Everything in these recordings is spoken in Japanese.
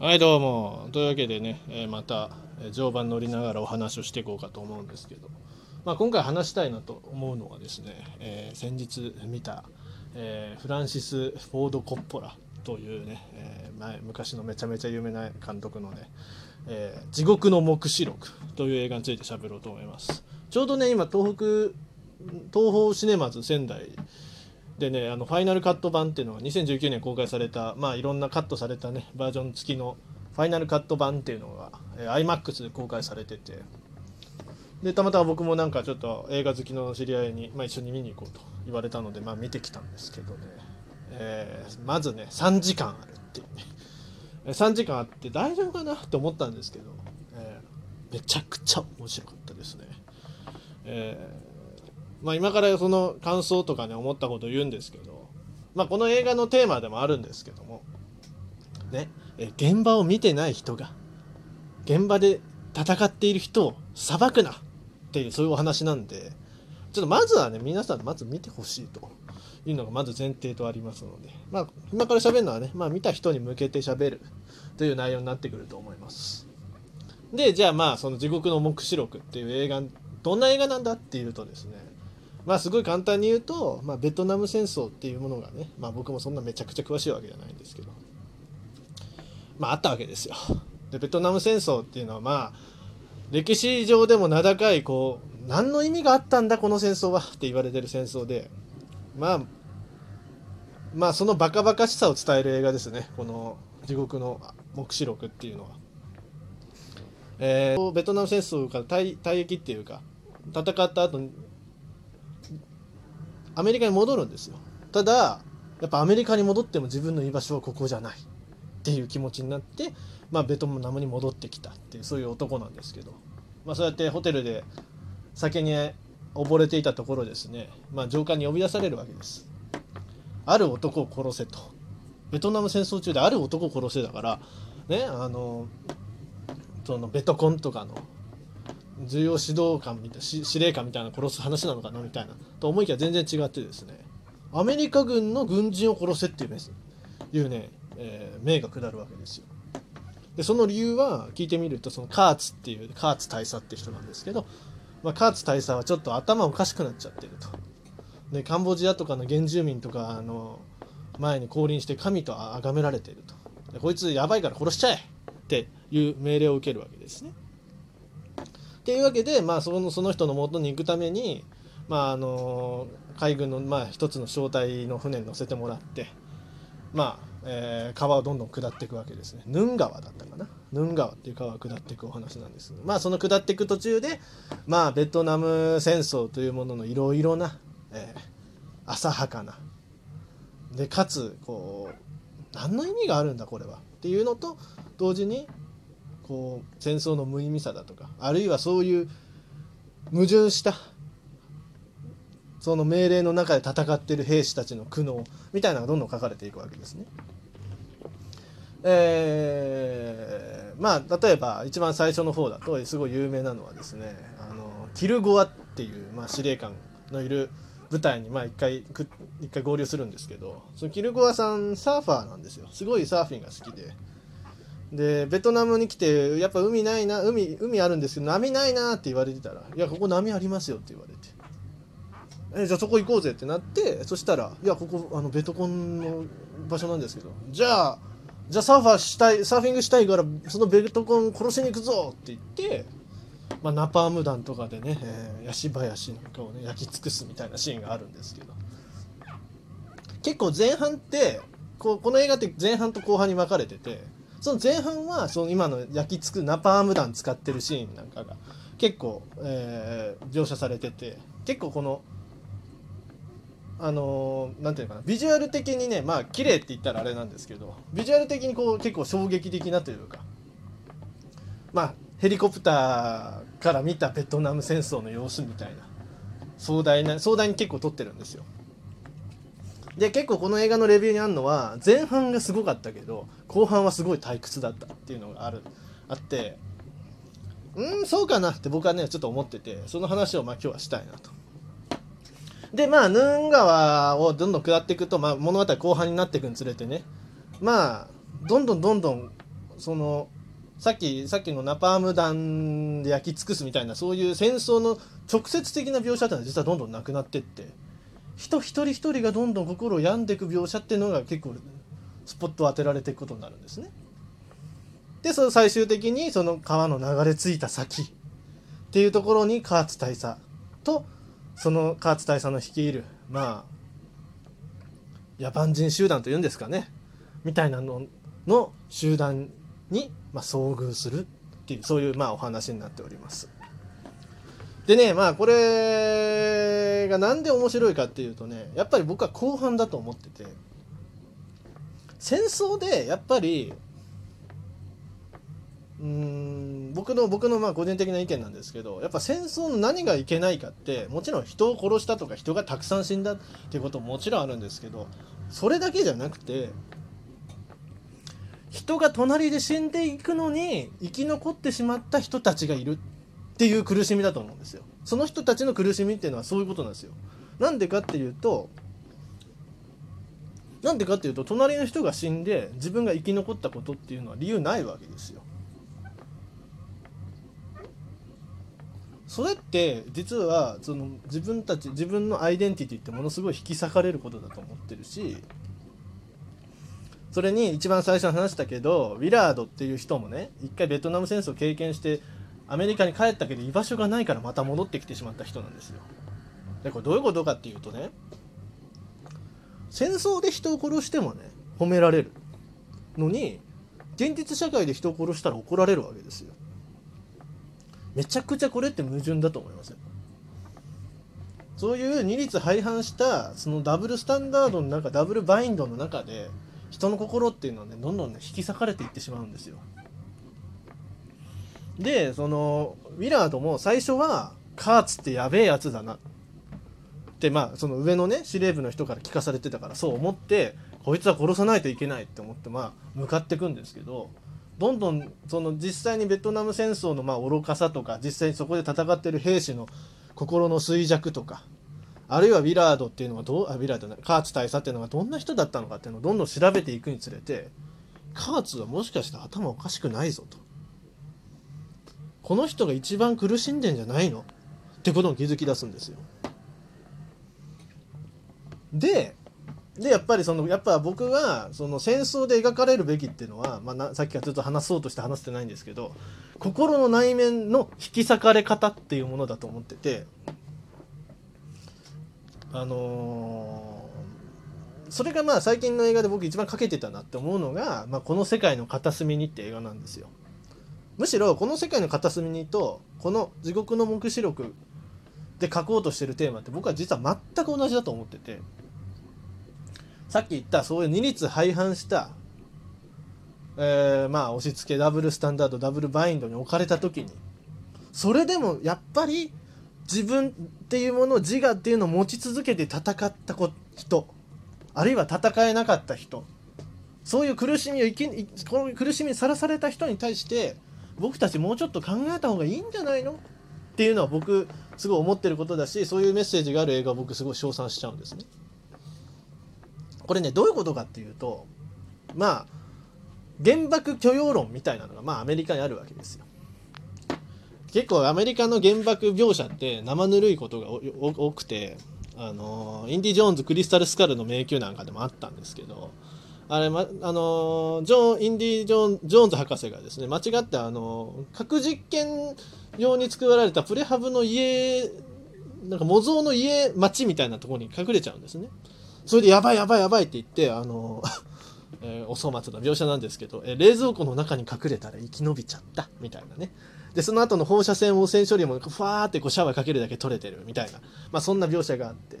はいどうも。というわけでね、えまた常磐乗りながらお話をしていこうかと思うんですけど、まあ、今回話したいなと思うのはですね、えー先日見た、えーフランシス・フォード・コッポラというね、えー前昔のめちゃめちゃ有名な監督のね「え地獄の黙示録」という映画について喋ろうと思います。ちょうどね今東北東宝シネマズ仙台でねあのファイナルカット版っていうのが2019年公開されたまあいろんなカットされたねバージョン付きのファイナルカット版っていうのが、えー iMAX で公開されてて。でたまたま僕もなんかちょっと映画好きの知り合いに、まあ、一緒に見に行こうと言われたので、まあ、見てきたんですけどね、えーまずね3時間あるっていうね。3時間あって大丈夫かなって思ったんですけど、えーめちゃくちゃ面白かったですね。えーまあ、今からその感想とかね思ったこと言うんですけど、まあ、この映画のテーマでもあるんですけども、ね、え現場を見てない人が現場で戦っている人を裁くなっていうそういうお話なんでちょっとまずはね皆さんまず見てほしいというのがまず前提とありますので、まあ、今から喋るのはね、まあ、見た人に向けて喋るという内容になってくると思います。でじゃあまあその「地獄の黙示録」っていう映画どんな映画なんだっていうとですねまあすごい簡単に言うと、まあ、ベトナム戦争っていうものがね、まあ、僕もそんなめちゃくちゃ詳しいわけじゃないんですけどまああったわけですよ。でベトナム戦争っていうのはまあ歴史上でも名高いこう何の意味があったんだこの戦争はって言われてる戦争でまあまあそのバカバカしさを伝える映画ですねこの「地獄の黙示録」っていうのは。えーベトナム戦争から退役っていうか戦った後にアメリカに戻るんですよ。ただやっぱアメリカに戻っても自分の居場所はここじゃないっていう気持ちになって、まあ、ベトナムに戻ってきたっていうそういう男なんですけど、まあ、そうやってホテルで酒に溺れていたところですね、まあ、上官に呼び出されるわけです。ある男を殺せと。ベトナム戦争中である男を殺せだからねあのそのベトコンとかの重要指導官みたいし司令官みたいな殺す話なのかなみたいなと思いきや全然違ってですね。アメリカ軍の軍人を殺せっていうメスいうね、えー命が下るわけですよ。でその理由は聞いてみるとそのカーツっていうカーツ大佐って人なんですけど、まあ、カーツ大佐はちょっと頭おかしくなっちゃってると。でカンボジアとかの原住民とかの前に降臨して神と崇められていると。でこいつやばいから殺しちゃえっていう命令を受けるわけですね。っていうわけで、まあ、そのその人の元に行くために、まあ、あの海軍の、まあ、一つの小隊の船に乗せてもらって、まあえー川をどんどん下っていくわけですね。ヌン川だったかな。ヌン川っていう川を下っていくお話なんです。まあその下っていく途中で、まあ、ベトナム戦争というもののいろいろな、えー浅はかな。でかつこう何の意味があるんだこれは。っていうのと同時にこう戦争の無意味さだとかあるいはそういう矛盾したその命令の中で戦っている兵士たちの苦悩みたいなのがどんどん書かれていくわけですね。えーまあ例えば一番最初の方だとすごい有名なのはですねあのキルゴアっていう、まあ、司令官のいる部隊にまあ一回く一回合流するんですけどそのキルゴアさんサーファーなんですよすごいサーフィンが好きででベトナムに来てやっぱ海ないな海海あるんですけど波ないなって言われてたら「いやここ波ありますよ」って言われて「えじゃあそこ行こうぜ」ってなってそしたら「いやここあのベトコンの場所なんですけどじゃあじゃあサーファーしたいサーフィングしたいからそのベトコン殺しに行くぞ」って言って、まあ、ナパーム弾とかでね、えーヤシ林なんかをね焼き尽くすみたいなシーンがあるんですけど。結構前半ってこうこの映画って前半と後半に分かれててその前半はその今の焼き尽くナパーム弾使ってるシーンなんかが結構、えー描写されてて結構このあのーていうかなビジュアル的にねまあ綺麗って言ったらあれなんですけどビジュアル的にこう結構衝撃的なというかまあヘリコプターから見たベトナム戦争の様子みたいな壮大な壮大に結構撮ってるんですよ。で結構この映画のレビューにあるのは前半がすごかったけど後半はすごい退屈だったっていうのがあるあってうんそうかなって僕はねちょっと思っててその話をまあ今日はしたいなと。でまあヌーン川をどんどん下っていくと、まあ、物語後半になっていくにつれてねまあどんどんどんどんそのさっきさっきのナパーム弾で焼き尽くすみたいなそういう戦争の直接的な描写っていうのは実はどんどんなくなってって人一人一人がどんどん心を病んでいく描写っていうのが結構スポットを当てられていくことになるんですね。でその最終的にその川の流れ着いた先っていうところにカーツ大佐とそのカーツ大佐の率いるまあ野蛮人集団というんですかねみたいなのの集団に、まあ、遭遇するっていうそういうまあお話になっております。でねまあこれれが何で面白いかっていうとねやっぱり僕は後半だと思ってて戦争でやっぱりうん僕の僕のまあ個人的な意見なんですけどやっぱ戦争の何がいけないかってもちろん人を殺したとか人がたくさん死んだっていうことももちろんあるんですけどそれだけじゃなくて人が隣で死んでいくのに生き残ってしまった人たちがいるっていう苦しみだと思うんですよ。その人たちの苦しみっていうのはそういうことなんですよ。なんでかっていうとなんでかっていうと隣の人が死んで自分が生き残ったことっていうのは理由ないわけですよ。それって実はその自分たち自分のアイデンティティってものすごい引き裂かれることだと思ってるしそれに一番最初に話したけどウィラードっていう人もね一回ベトナム戦争経験してアメリカに帰ったけど居場所がないからまた戻ってきてしまった人なんですよ。でこれどういうことかっていうとね戦争で人を殺してもね褒められるのに現実社会で人を殺したら怒られるわけですよ。めちゃくちゃこれって矛盾だと思いますよ。そういう二律背反したそのダブルスタンダードの中ダブルバインドの中で人の心っていうのはねどんどんね引き裂かれていってしまうんですよ。でそのウィラードも最初はカーツってやべえやつだな。ってまあその上のね司令部の人から聞かされてたからそう思ってこいつは殺さないといけないって思ってまあ向かっていくんですけどどんどんその実際にベトナム戦争のまあ愚かさとか実際にそこで戦ってる兵士の心の衰弱とかあるいはウィラードっていうのはどうあウィラードなカーツ大佐っていうのがどんな人だったのかっていうのをどんどん調べていくにつれてカーツはもしかして頭おかしくないぞと。この人が一番苦しんでんじゃないの？ってことに気づき出すんですよででやっぱりそのやっぱ僕はその戦争で描かれるべきっていうのは、まあ、なさっきからずっと話そうとして話してないんですけど心の内面の引き裂かれ方っていうものだと思っててあのー、それがまあ最近の映画で僕一番かけてたなって思うのが「まあ、この世界の片隅に」って映画なんですよ。むしろこの世界の片隅にとこの「地獄の黙示録」で書こうとしてるテーマって僕は実は全く同じだと思ってて。さっき言ったそういう二律背反した、えー、まあ押し付けダブルスタンダードダブルバインドに置かれた時にそれでもやっぱり自分っていうもの自我っていうのを持ち続けて戦った人あるいは戦えなかった人そういう苦しみを生きこの苦しみにさらされた人に対して僕たちもうちょっと考えた方がいいんじゃないの？っていうのは僕すごい思ってることだしそういうメッセージがある映画を僕すごい称賛しちゃうんですね。これねどういうことかっていうとまあ原爆許容論みたいなのがまあアメリカにあるわけですよ。結構アメリカの原爆描写って生ぬるいことが多くてあのインディ・ジョーンズクリスタル・スカルの迷宮なんかでもあったんですけどあれ、ま、あのジョン・インディジョン・ジョーンズ博士がですね間違ってあの核実験用に作られたプレハブの家なんか模造の家町みたいなところに隠れちゃうんですね。それでやばいやばいやばいって言ってあの えー、お粗末な描写なんですけど、えー、冷蔵庫の中に隠れたら生き延びちゃったみたいなね。でその後の放射線汚染処理もふわーってこうシャワーかけるだけ取れてるみたいな、まあ、そんな描写があって。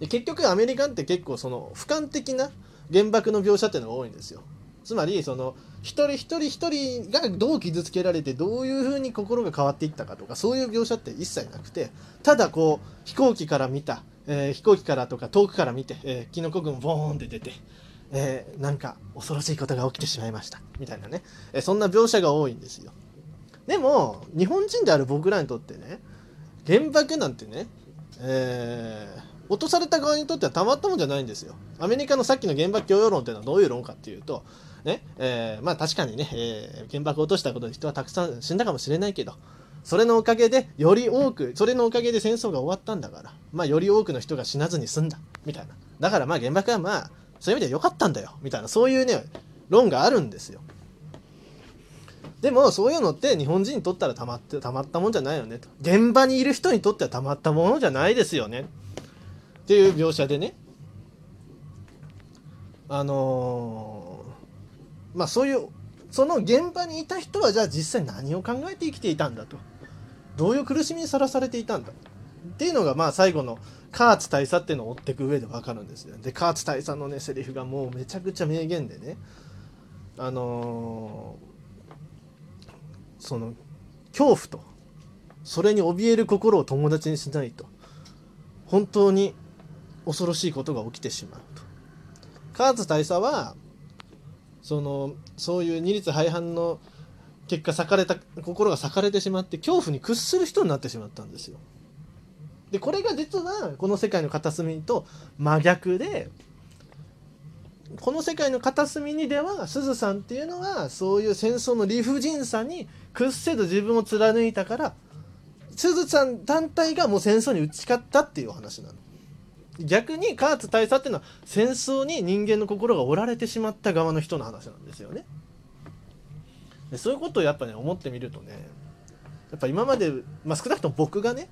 で結局アメリカンって結構その俯瞰的な原爆の描写っていうのが多いんですよ。つまりその一人一人一人がどう傷つけられてどういうふうに心が変わっていったかとかそういう描写って一切なくてただこう飛行機から見た、えー、飛行機からとか遠くから見て、えー、キノコ雲ボーンって出て、えー、なんか恐ろしいことが起きてしまいましたみたいなね、え、そんな描写が多いんですよ。でも日本人である僕らにとってね原爆なんてね、えー落とされた側にとってはたまったもんじゃないんですよ。アメリカのさっきの原爆許容論っていうのはどういう論かっていうと、ねえー、まあ確かにね、えー、原爆を落としたことで人はたくさん死んだかもしれないけどそれのおかげでより多くそれのおかげで戦争が終わったんだからまあより多くの人が死なずに済んだみたいなだからまあ原爆はまあそういう意味では良かったんだよみたいなそういうね論があるんですよ。でもそういうのって日本人にとったらたまってたまったもんじゃないよねと現場にいる人にとってはたまったものじゃないですよねっていう描写でね。あのー、まあそういうその現場にいた人はじゃあ実際何を考えて生きていたんだと。どういう苦しみにさらされていたんだ。っていうのがまあ最後のカーツ大佐っていうのを追っていく上で分かるんですよ。でカーツ大佐のねセリフがもうめちゃくちゃ名言でね。あのー、その恐怖と。それに怯える心を友達にしないと。本当に恐ろしいことが起きてしまうとカーツ大佐はそのそういう二律背反の結果裂かれた心が裂かれてしまって恐怖に屈する人になってしまったんですよ。でこれが実はこの世界の片隅と真逆でこの世界の片隅にではすずさんっていうのはそういう戦争の理不尽さに屈せず自分を貫いたからすずさん単体がもう戦争に打ち勝ったっていうお話なの。逆にカーツ大佐っていうのは戦争に人間の心が折られてしまった側の人の話なんですよね。でそういうことをやっぱね思ってみるとねやっぱ今まで、まあ、少なくとも僕がね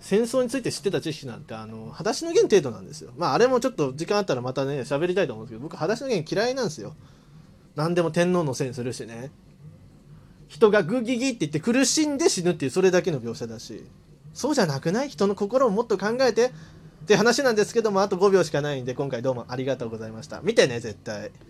戦争について知ってた知識なんてあの裸足の弦程度なんですよ。まああれもちょっと時間あったらまたね喋りたいと思うんですけど僕裸足の弦嫌いなんですよ。何でも天皇のせいにするしね。人がグギギって言って苦しんで死ぬっていうそれだけの描写だしそうじゃなくない？人の心をもっと考えてって話なんですけどもあと5秒しかないんで今回どうもありがとうございました。見てね絶対。